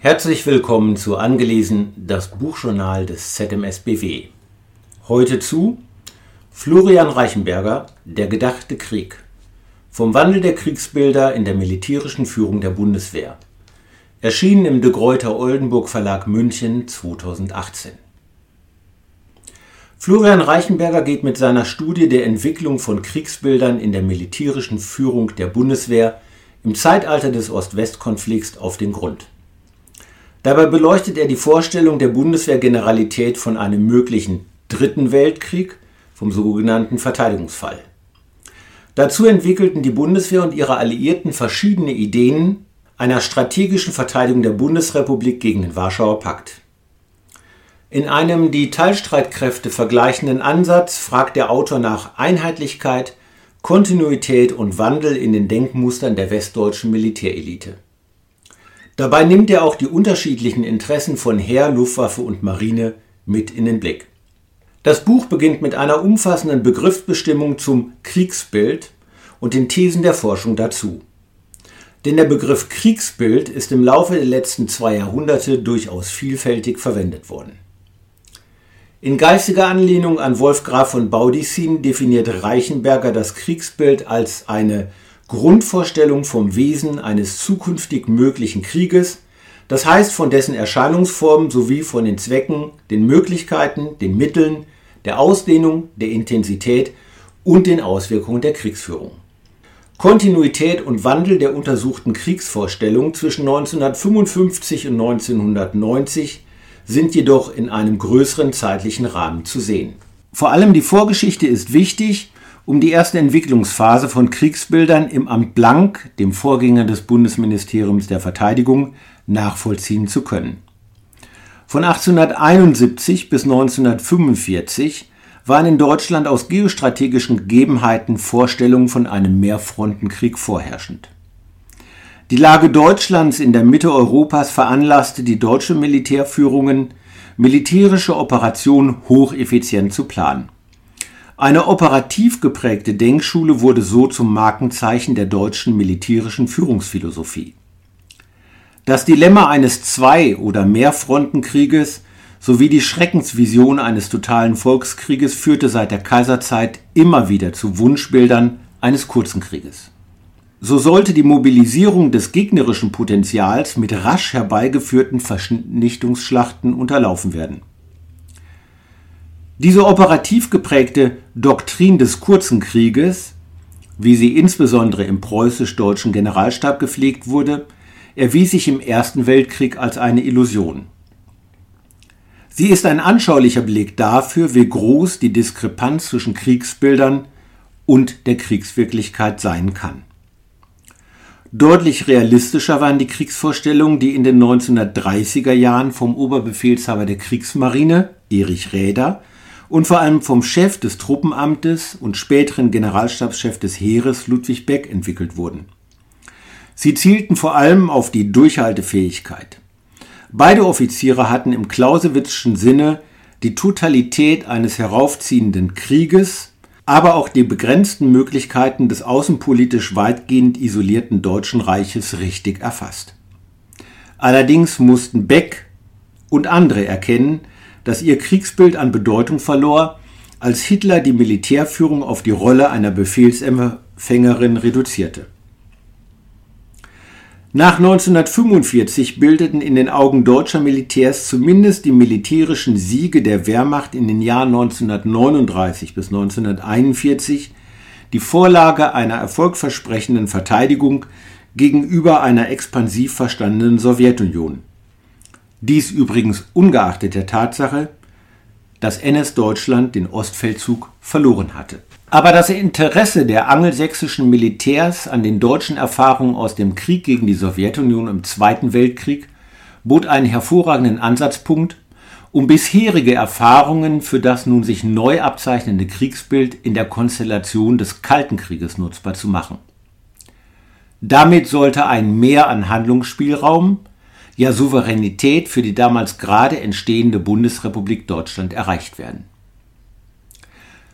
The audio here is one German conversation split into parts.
Herzlich willkommen zu Angelesen, das Buchjournal des ZMSBW. Heute zu Florian Reichenberger, Der gedachte Krieg. Vom Wandel der Kriegsbilder in der militärischen Führung der Bundeswehr. Erschienen im De Gruyter Oldenburg Verlag München 2018. Florian Reichenberger geht mit seiner Studie der Entwicklung von Kriegsbildern in der militärischen Führung der Bundeswehr im Zeitalter des Ost-West-Konflikts auf den Grund. Dabei beleuchtet er die Vorstellung der Bundeswehrgeneralität von einem möglichen Dritten Weltkrieg, vom sogenannten Verteidigungsfall. Dazu entwickelten die Bundeswehr und ihre Alliierten verschiedene Ideen einer strategischen Verteidigung der Bundesrepublik gegen den Warschauer Pakt. In einem die Teilstreitkräfte vergleichenden Ansatz fragt der Autor nach Einheitlichkeit, Kontinuität und Wandel in den Denkmustern der westdeutschen Militärelite. Dabei nimmt er auch die unterschiedlichen Interessen von Heer, Luftwaffe und Marine mit in den Blick. Das Buch beginnt mit einer umfassenden Begriffsbestimmung zum Kriegsbild und den Thesen der Forschung dazu. Denn der Begriff Kriegsbild ist im Laufe der letzten zwei Jahrhunderte durchaus vielfältig verwendet worden. In geistiger Anlehnung an Wolf Graf von Baudissin definiert Reichenberger das Kriegsbild als eine Grundvorstellung vom Wesen eines zukünftig möglichen Krieges, das heißt von dessen Erscheinungsformen sowie von den Zwecken, den Möglichkeiten, den Mitteln, der Ausdehnung, der Intensität und den Auswirkungen der Kriegsführung. Kontinuität und Wandel der untersuchten Kriegsvorstellung zwischen 1955 und 1990 sind jedoch in einem größeren zeitlichen Rahmen zu sehen. Vor allem die Vorgeschichte ist wichtig, um die erste Entwicklungsphase von Kriegsbildern im Amt Blank, dem Vorgänger des Bundesministeriums der Verteidigung, nachvollziehen zu können. Von 1871 bis 1945 waren in Deutschland aus geostrategischen Gegebenheiten Vorstellungen von einem Mehrfrontenkrieg vorherrschend. Die Lage Deutschlands in der Mitte Europas veranlasste die deutsche Militärführungen, militärische Operationen hocheffizient zu planen. Eine operativ geprägte Denkschule wurde so zum Markenzeichen der deutschen militärischen Führungsphilosophie. Das Dilemma eines Zwei- oder Mehrfrontenkrieges sowie die Schreckensvision eines totalen Volkskrieges führte seit der Kaiserzeit immer wieder zu Wunschbildern eines kurzen Krieges. So sollte die Mobilisierung des gegnerischen Potenzials mit rasch herbeigeführten Vernichtungsschlachten unterlaufen werden. Diese operativ geprägte Doktrin des kurzen Krieges, wie sie insbesondere im preußisch-deutschen Generalstab gepflegt wurde, erwies sich im Ersten Weltkrieg als eine Illusion. Sie ist ein anschaulicher Beleg dafür, wie groß die Diskrepanz zwischen Kriegsbildern und der Kriegswirklichkeit sein kann. Deutlich realistischer waren die Kriegsvorstellungen, die in den 1930er Jahren vom Oberbefehlshaber der Kriegsmarine, Erich Räder, und vor allem vom Chef des Truppenamtes und späteren Generalstabschef des Heeres Ludwig Beck entwickelt wurden. Sie zielten vor allem auf die Durchhaltefähigkeit. Beide Offiziere hatten im Clausewitzschen Sinne die Totalität eines heraufziehenden Krieges, aber auch die begrenzten Möglichkeiten des außenpolitisch weitgehend isolierten Deutschen Reiches richtig erfasst. Allerdings mussten Beck und andere erkennen, dass ihr Kriegsbild an Bedeutung verlor, als Hitler die Militärführung auf die Rolle einer Befehlsempfängerin reduzierte. Nach 1945 bildeten in den Augen deutscher Militärs zumindest die militärischen Siege der Wehrmacht in den Jahren 1939 bis 1941 die Vorlage einer erfolgversprechenden Verteidigung gegenüber einer expansiv verstandenen Sowjetunion. Dies übrigens ungeachtet der Tatsache, dass NS-Deutschland den Ostfeldzug verloren hatte. Aber das Interesse der angelsächsischen Militärs an den deutschen Erfahrungen aus dem Krieg gegen die Sowjetunion im Zweiten Weltkrieg bot einen hervorragenden Ansatzpunkt, um bisherige Erfahrungen für das nun sich neu abzeichnende Kriegsbild in der Konstellation des Kalten Krieges nutzbar zu machen. Damit sollte ein Mehr an Handlungsspielraum ja Souveränität für die damals gerade entstehende Bundesrepublik Deutschland erreicht werden.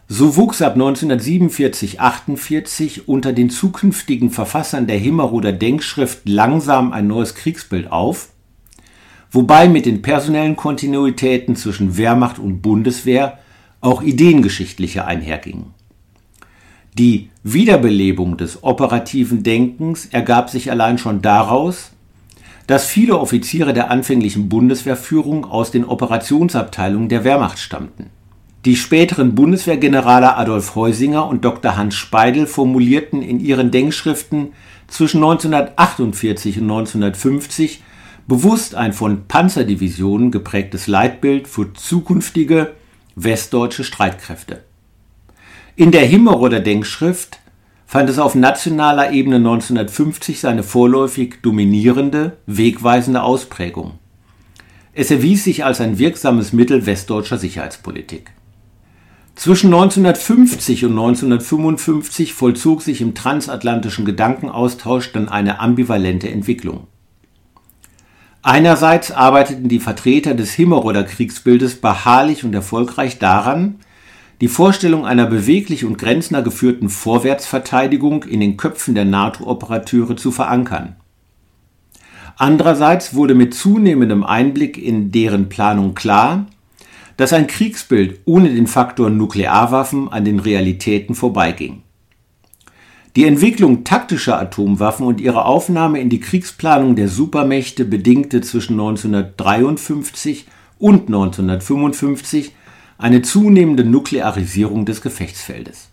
So wuchs ab 1947-48 unter den zukünftigen Verfassern der Himmeroder Denkschrift langsam ein neues Kriegsbild auf, wobei mit den personellen Kontinuitäten zwischen Wehrmacht und Bundeswehr auch ideengeschichtliche einhergingen. Die Wiederbelebung des operativen Denkens ergab sich allein schon daraus, dass viele Offiziere der anfänglichen Bundeswehrführung aus den Operationsabteilungen der Wehrmacht stammten. Die späteren Bundeswehrgenerale Adolf Heusinger und Dr. Hans Speidel formulierten in ihren Denkschriften zwischen 1948 und 1950 bewusst ein von Panzerdivisionen geprägtes Leitbild für zukünftige westdeutsche Streitkräfte. In der Himmeroder Denkschrift fand es auf nationaler Ebene 1950 seine vorläufig dominierende, wegweisende Ausprägung. Es erwies sich als ein wirksames Mittel westdeutscher Sicherheitspolitik. Zwischen 1950 und 1955 vollzog sich im transatlantischen Gedankenaustausch dann eine ambivalente Entwicklung. Einerseits arbeiteten die Vertreter des Himmeroder Kriegsbildes beharrlich und erfolgreich daran, die Vorstellung einer beweglich und grenznah geführten Vorwärtsverteidigung in den Köpfen der NATO-Operateure zu verankern. Andererseits wurde mit zunehmendem Einblick in deren Planung klar, dass ein Kriegsbild ohne den Faktor Nuklearwaffen an den Realitäten vorbeiging. Die Entwicklung taktischer Atomwaffen und ihre Aufnahme in die Kriegsplanung der Supermächte bedingte zwischen 1953 und 1955 eine zunehmende Nuklearisierung des Gefechtsfeldes.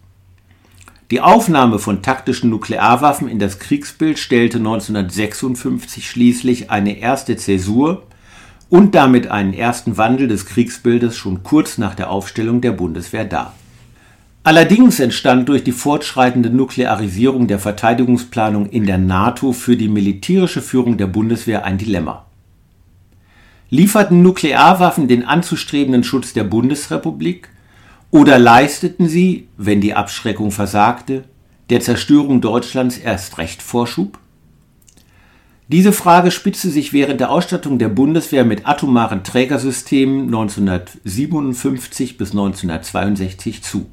Die Aufnahme von taktischen Nuklearwaffen in das Kriegsbild stellte 1956 schließlich eine erste Zäsur und damit einen ersten Wandel des Kriegsbildes schon kurz nach der Aufstellung der Bundeswehr dar. Allerdings entstand durch die fortschreitende Nuklearisierung der Verteidigungsplanung in der NATO für die militärische Führung der Bundeswehr ein Dilemma. Lieferten Nuklearwaffen den anzustrebenden Schutz der Bundesrepublik oder leisteten sie, wenn die Abschreckung versagte, der Zerstörung Deutschlands erst recht Vorschub? Diese Frage spitzte sich während der Ausstattung der Bundeswehr mit atomaren Trägersystemen 1957 bis 1962 zu.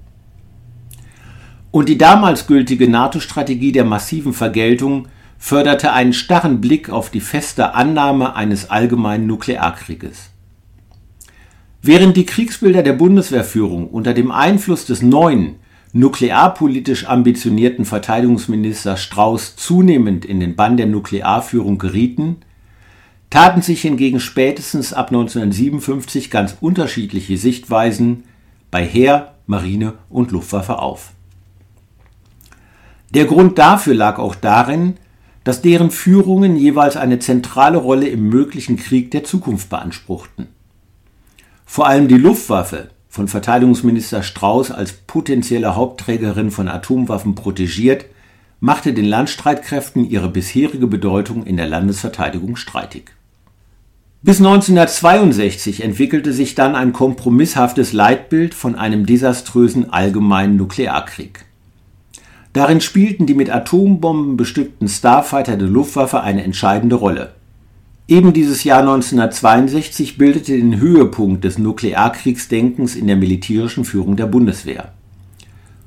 Und die damals gültige NATO-Strategie der massiven Vergeltung förderte einen starren Blick auf die feste Annahme eines allgemeinen Nuklearkrieges. Während die Kriegsbilder der Bundeswehrführung unter dem Einfluss des neuen, nuklearpolitisch ambitionierten Verteidigungsministers Strauß zunehmend in den Bann der Nuklearführung gerieten, taten sich hingegen spätestens ab 1957 ganz unterschiedliche Sichtweisen bei Heer, Marine und Luftwaffe auf. Der Grund dafür lag auch darin, dass deren Führungen jeweils eine zentrale Rolle im möglichen Krieg der Zukunft beanspruchten. Vor allem die Luftwaffe, von Verteidigungsminister Strauß als potenzielle Hauptträgerin von Atomwaffen protegiert, machte den Landstreitkräften ihre bisherige Bedeutung in der Landesverteidigung streitig. Bis 1962 entwickelte sich dann ein kompromisshaftes Leitbild von einem desaströsen allgemeinen Nuklearkrieg. Darin spielten die mit Atombomben bestückten Starfighter der Luftwaffe eine entscheidende Rolle. Eben dieses Jahr 1962 bildete den Höhepunkt des Nuklearkriegsdenkens in der militärischen Führung der Bundeswehr.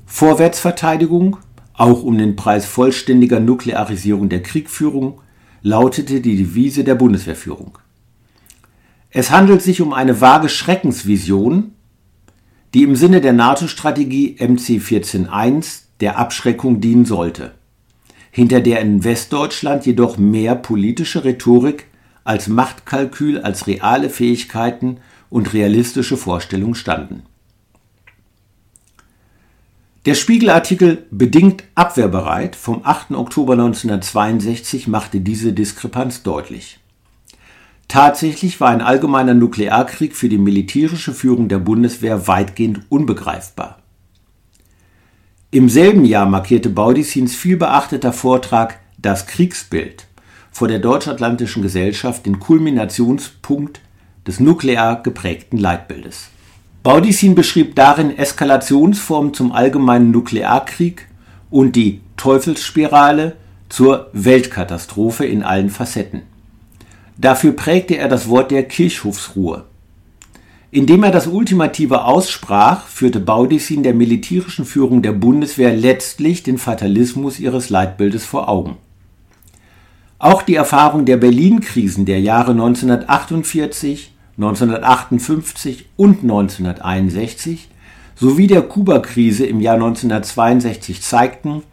Vorwärtsverteidigung, auch um den Preis vollständiger Nuklearisierung der Kriegführung, lautete die Devise der Bundeswehrführung. Es handelt sich um eine vage Schreckensvision, die im Sinne der NATO-Strategie MC 14.1 der Abschreckung dienen sollte, hinter der in Westdeutschland jedoch mehr politische Rhetorik als Machtkalkül als reale Fähigkeiten und realistische Vorstellungen standen. Der Spiegelartikel Bedingt abwehrbereit vom 8. Oktober 1962 machte diese Diskrepanz deutlich. Tatsächlich war ein allgemeiner Nuklearkrieg für die militärische Führung der Bundeswehr weitgehend unbegreifbar. Im selben Jahr markierte Baudissins vielbeachteter Vortrag Das Kriegsbild vor der Deutsch-Atlantischen Gesellschaft den Kulminationspunkt des nuklear geprägten Leitbildes. Baudissin beschrieb darin Eskalationsformen zum allgemeinen Nuklearkrieg und die Teufelsspirale zur Weltkatastrophe in allen Facetten. Dafür prägte er das Wort der Kirchhofsruhe. Indem er das Ultimative aussprach, führte Baudissin der militärischen Führung der Bundeswehr letztlich den Fatalismus ihres Leitbildes vor Augen. Auch die Erfahrung der Berlin-Krisen der Jahre 1948, 1958 und 1961 sowie der Kuba-Krise im Jahr 1962 zeigten,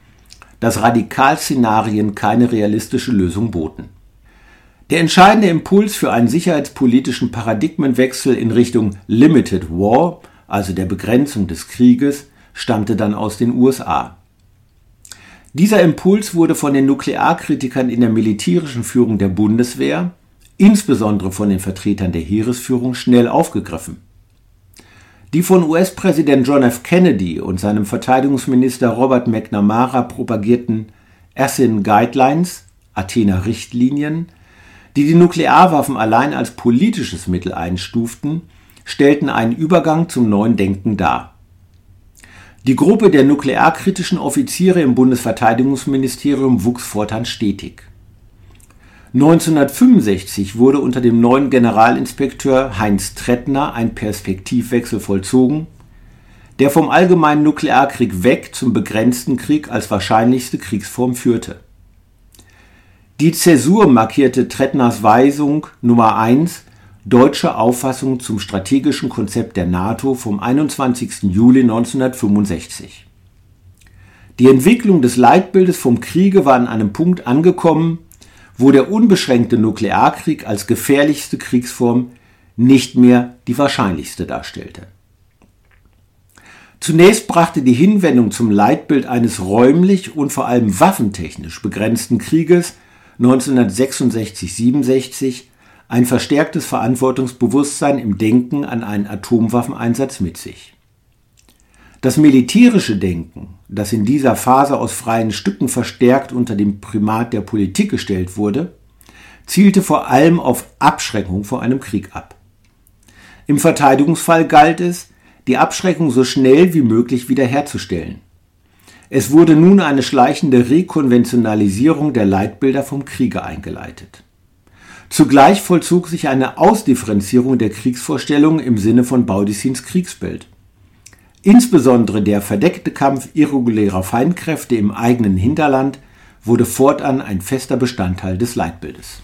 dass Radikalszenarien keine realistische Lösung boten. Der entscheidende Impuls für einen sicherheitspolitischen Paradigmenwechsel in Richtung Limited War, also der Begrenzung des Krieges, stammte dann aus den USA. Dieser Impuls wurde von den Nuklearkritikern in der militärischen Führung der Bundeswehr, insbesondere von den Vertretern der Heeresführung, schnell aufgegriffen. Die von US-Präsident John F. Kennedy und seinem Verteidigungsminister Robert McNamara propagierten ASIN Guidelines, Athener Richtlinien, die die Nuklearwaffen allein als politisches Mittel einstuften, stellten einen Übergang zum neuen Denken dar. Die Gruppe der nuklearkritischen Offiziere im Bundesverteidigungsministerium wuchs fortan stetig. 1965 wurde unter dem neuen Generalinspekteur Heinz Trettner ein Perspektivwechsel vollzogen, der vom allgemeinen Nuklearkrieg weg zum begrenzten Krieg als wahrscheinlichste Kriegsform führte die Zäsur markierte Trettners Weisung Nummer 1 Deutsche Auffassung zum strategischen Konzept der NATO vom 21. Juli 1965. Die Entwicklung des Leitbildes vom Kriege war an einem Punkt angekommen, wo der unbeschränkte Nuklearkrieg als gefährlichste Kriegsform nicht mehr die wahrscheinlichste darstellte. Zunächst brachte die Hinwendung zum Leitbild eines räumlich und vor allem waffentechnisch begrenzten Krieges 1966-67 ein verstärktes Verantwortungsbewusstsein im Denken an einen Atomwaffeneinsatz mit sich. Das militärische Denken, das in dieser Phase aus freien Stücken verstärkt unter dem Primat der Politik gestellt wurde, zielte vor allem auf Abschreckung vor einem Krieg ab. Im Verteidigungsfall galt es, die Abschreckung so schnell wie möglich wiederherzustellen. Es wurde nun eine schleichende Rekonventionalisierung der Leitbilder vom Kriege eingeleitet. Zugleich vollzog sich eine Ausdifferenzierung der Kriegsvorstellungen im Sinne von Baudissins Kriegsbild. Insbesondere der verdeckte Kampf irregulärer Feindkräfte im eigenen Hinterland wurde fortan ein fester Bestandteil des Leitbildes.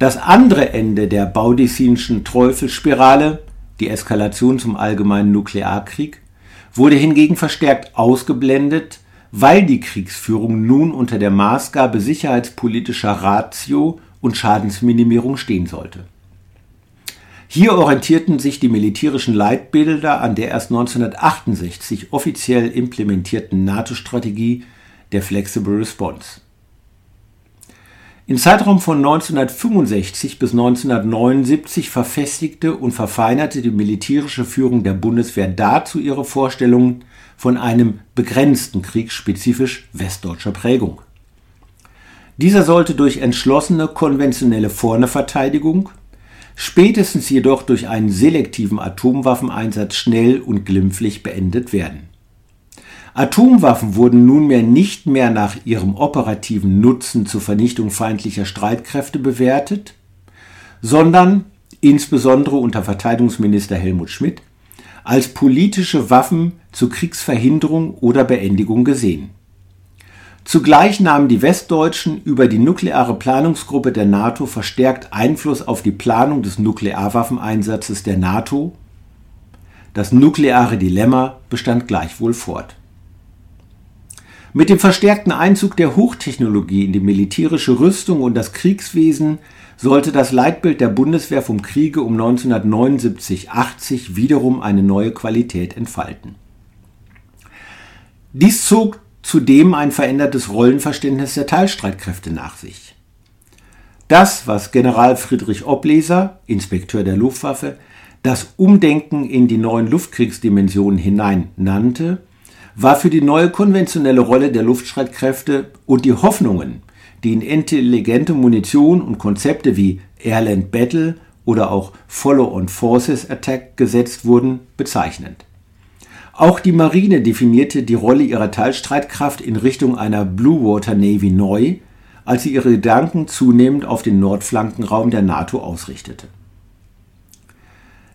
Das andere Ende der baudissinischen Teufelsspirale, die Eskalation zum allgemeinen Nuklearkrieg, wurde hingegen verstärkt ausgeblendet weil die Kriegsführung nun unter der Maßgabe sicherheitspolitischer Ratio und Schadensminimierung stehen sollte. Hier orientierten sich die militärischen Leitbilder an der erst 1968 offiziell implementierten NATO-Strategie der Flexible Response. Im Zeitraum von 1965 bis 1979 verfestigte und verfeinerte die militärische Führung der Bundeswehr dazu ihre Vorstellungen von einem begrenzten Krieg spezifisch westdeutscher Prägung. Dieser sollte durch entschlossene konventionelle Vorneverteidigung, spätestens jedoch durch einen selektiven Atomwaffeneinsatz schnell und glimpflich beendet werden. Atomwaffen wurden nunmehr nicht mehr nach ihrem operativen Nutzen zur Vernichtung feindlicher Streitkräfte bewertet, sondern insbesondere unter Verteidigungsminister Helmut Schmidt als politische Waffen zur Kriegsverhinderung oder Beendigung gesehen. Zugleich nahmen die Westdeutschen über die nukleare Planungsgruppe der NATO verstärkt Einfluss auf die Planung des Nuklearwaffeneinsatzes der NATO. Das nukleare Dilemma bestand gleichwohl fort. Mit dem verstärkten Einzug der Hochtechnologie in die militärische Rüstung und das Kriegswesen sollte das Leitbild der Bundeswehr vom Kriege um 1979-80 wiederum eine neue Qualität entfalten. Dies zog zudem ein verändertes Rollenverständnis der Teilstreitkräfte nach sich. Das, was General Friedrich Obleser, Inspekteur der Luftwaffe, das Umdenken in die neuen Luftkriegsdimensionen hinein nannte, war für die neue konventionelle Rolle der Luftstreitkräfte und die Hoffnungen, die in intelligente Munition und Konzepte wie Airland Battle oder auch Follow-on Forces Attack gesetzt wurden, bezeichnend. Auch die Marine definierte die Rolle ihrer Teilstreitkraft in Richtung einer Blue Water Navy neu, als sie ihre Gedanken zunehmend auf den Nordflankenraum der NATO ausrichtete.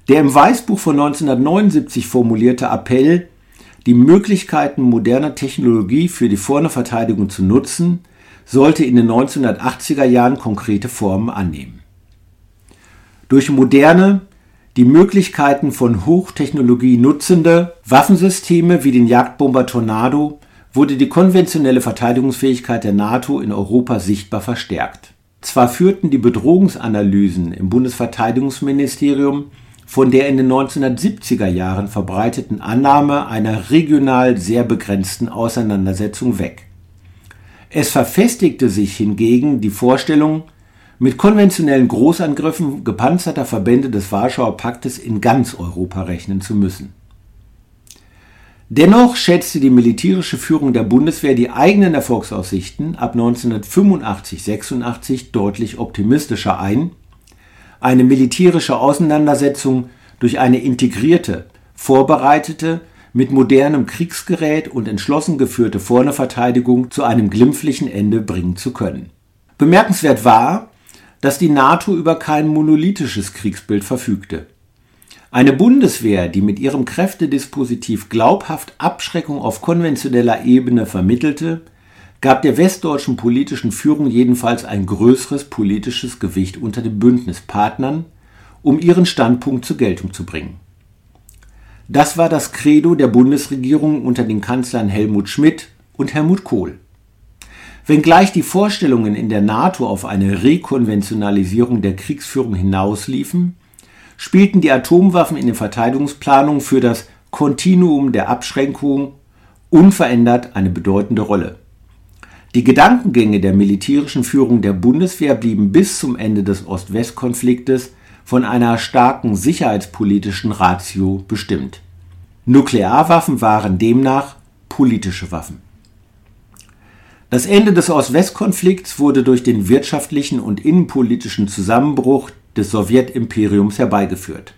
Der im Weißbuch von 1979 formulierte Appell, die Möglichkeiten moderner Technologie für die Vorne Verteidigung zu nutzen, sollte in den 1980er Jahren konkrete Formen annehmen. Durch moderne, die Möglichkeiten von Hochtechnologie nutzende Waffensysteme wie den Jagdbomber Tornado wurde die konventionelle Verteidigungsfähigkeit der NATO in Europa sichtbar verstärkt. Zwar führten die Bedrohungsanalysen im Bundesverteidigungsministerium von der in den 1970er Jahren verbreiteten Annahme einer regional sehr begrenzten Auseinandersetzung weg. Es verfestigte sich hingegen die Vorstellung, mit konventionellen Großangriffen gepanzerter Verbände des Warschauer Paktes in ganz Europa rechnen zu müssen. Dennoch schätzte die militärische Führung der Bundeswehr die eigenen Erfolgsaussichten ab 1985-86 deutlich optimistischer ein. Eine militärische Auseinandersetzung durch eine integrierte, vorbereitete, mit modernem Kriegsgerät und entschlossen geführte Vorneverteidigung zu einem glimpflichen Ende bringen zu können. Bemerkenswert war, dass die NATO über kein monolithisches Kriegsbild verfügte. Eine Bundeswehr, die mit ihrem Kräftedispositiv glaubhaft Abschreckung auf konventioneller Ebene vermittelte, gab der westdeutschen politischen Führung jedenfalls ein größeres politisches Gewicht unter den Bündnispartnern, um ihren Standpunkt zur Geltung zu bringen. Das war das Credo der Bundesregierung unter den Kanzlern Helmut Schmidt und Helmut Kohl. Wenngleich die Vorstellungen in der NATO auf eine Rekonventionalisierung der Kriegsführung hinausliefen, spielten die Atomwaffen in den Verteidigungsplanungen für das Kontinuum der Abschränkung unverändert eine bedeutende Rolle. Die Gedankengänge der militärischen Führung der Bundeswehr blieben bis zum Ende des Ost-West-Konfliktes von einer starken sicherheitspolitischen Ratio bestimmt. Nuklearwaffen waren demnach politische Waffen. Das Ende des Ost-West-Konflikts wurde durch den wirtschaftlichen und innenpolitischen Zusammenbruch des Sowjetimperiums herbeigeführt.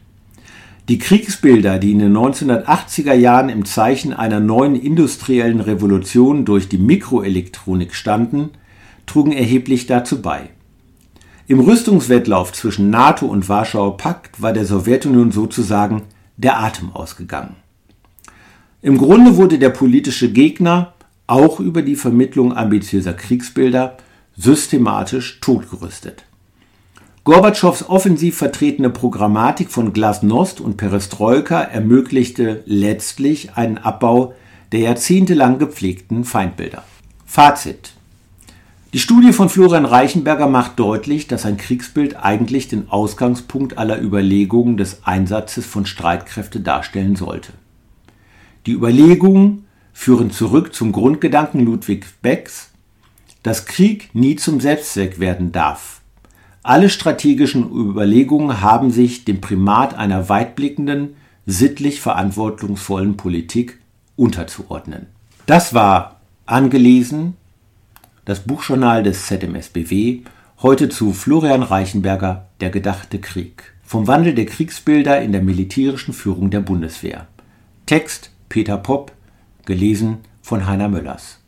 Die Kriegsbilder, die in den 1980er Jahren im Zeichen einer neuen industriellen Revolution durch die Mikroelektronik standen, trugen erheblich dazu bei. Im Rüstungswettlauf zwischen NATO und Warschauer Pakt war der Sowjetunion sozusagen der Atem ausgegangen. Im Grunde wurde der politische Gegner auch über die Vermittlung ambitiöser Kriegsbilder systematisch totgerüstet. Gorbatschows offensiv vertretene Programmatik von Glasnost und Perestroika ermöglichte letztlich einen Abbau der jahrzehntelang gepflegten Feindbilder. Fazit Die Studie von Florian Reichenberger macht deutlich, dass ein Kriegsbild eigentlich den Ausgangspunkt aller Überlegungen des Einsatzes von Streitkräften darstellen sollte. Die Überlegungen führen zurück zum Grundgedanken Ludwig Becks, dass Krieg nie zum Selbstzweck werden darf alle strategischen Überlegungen haben sich dem Primat einer weitblickenden, sittlich verantwortungsvollen Politik unterzuordnen. Das war angelesen das Buchjournal des ZMSBW, heute zu Florian Reichenberger Der gedachte Krieg. Vom Wandel der Kriegsbilder in der militärischen Führung der Bundeswehr. Text Peter Popp, gelesen von Heiner Möllers.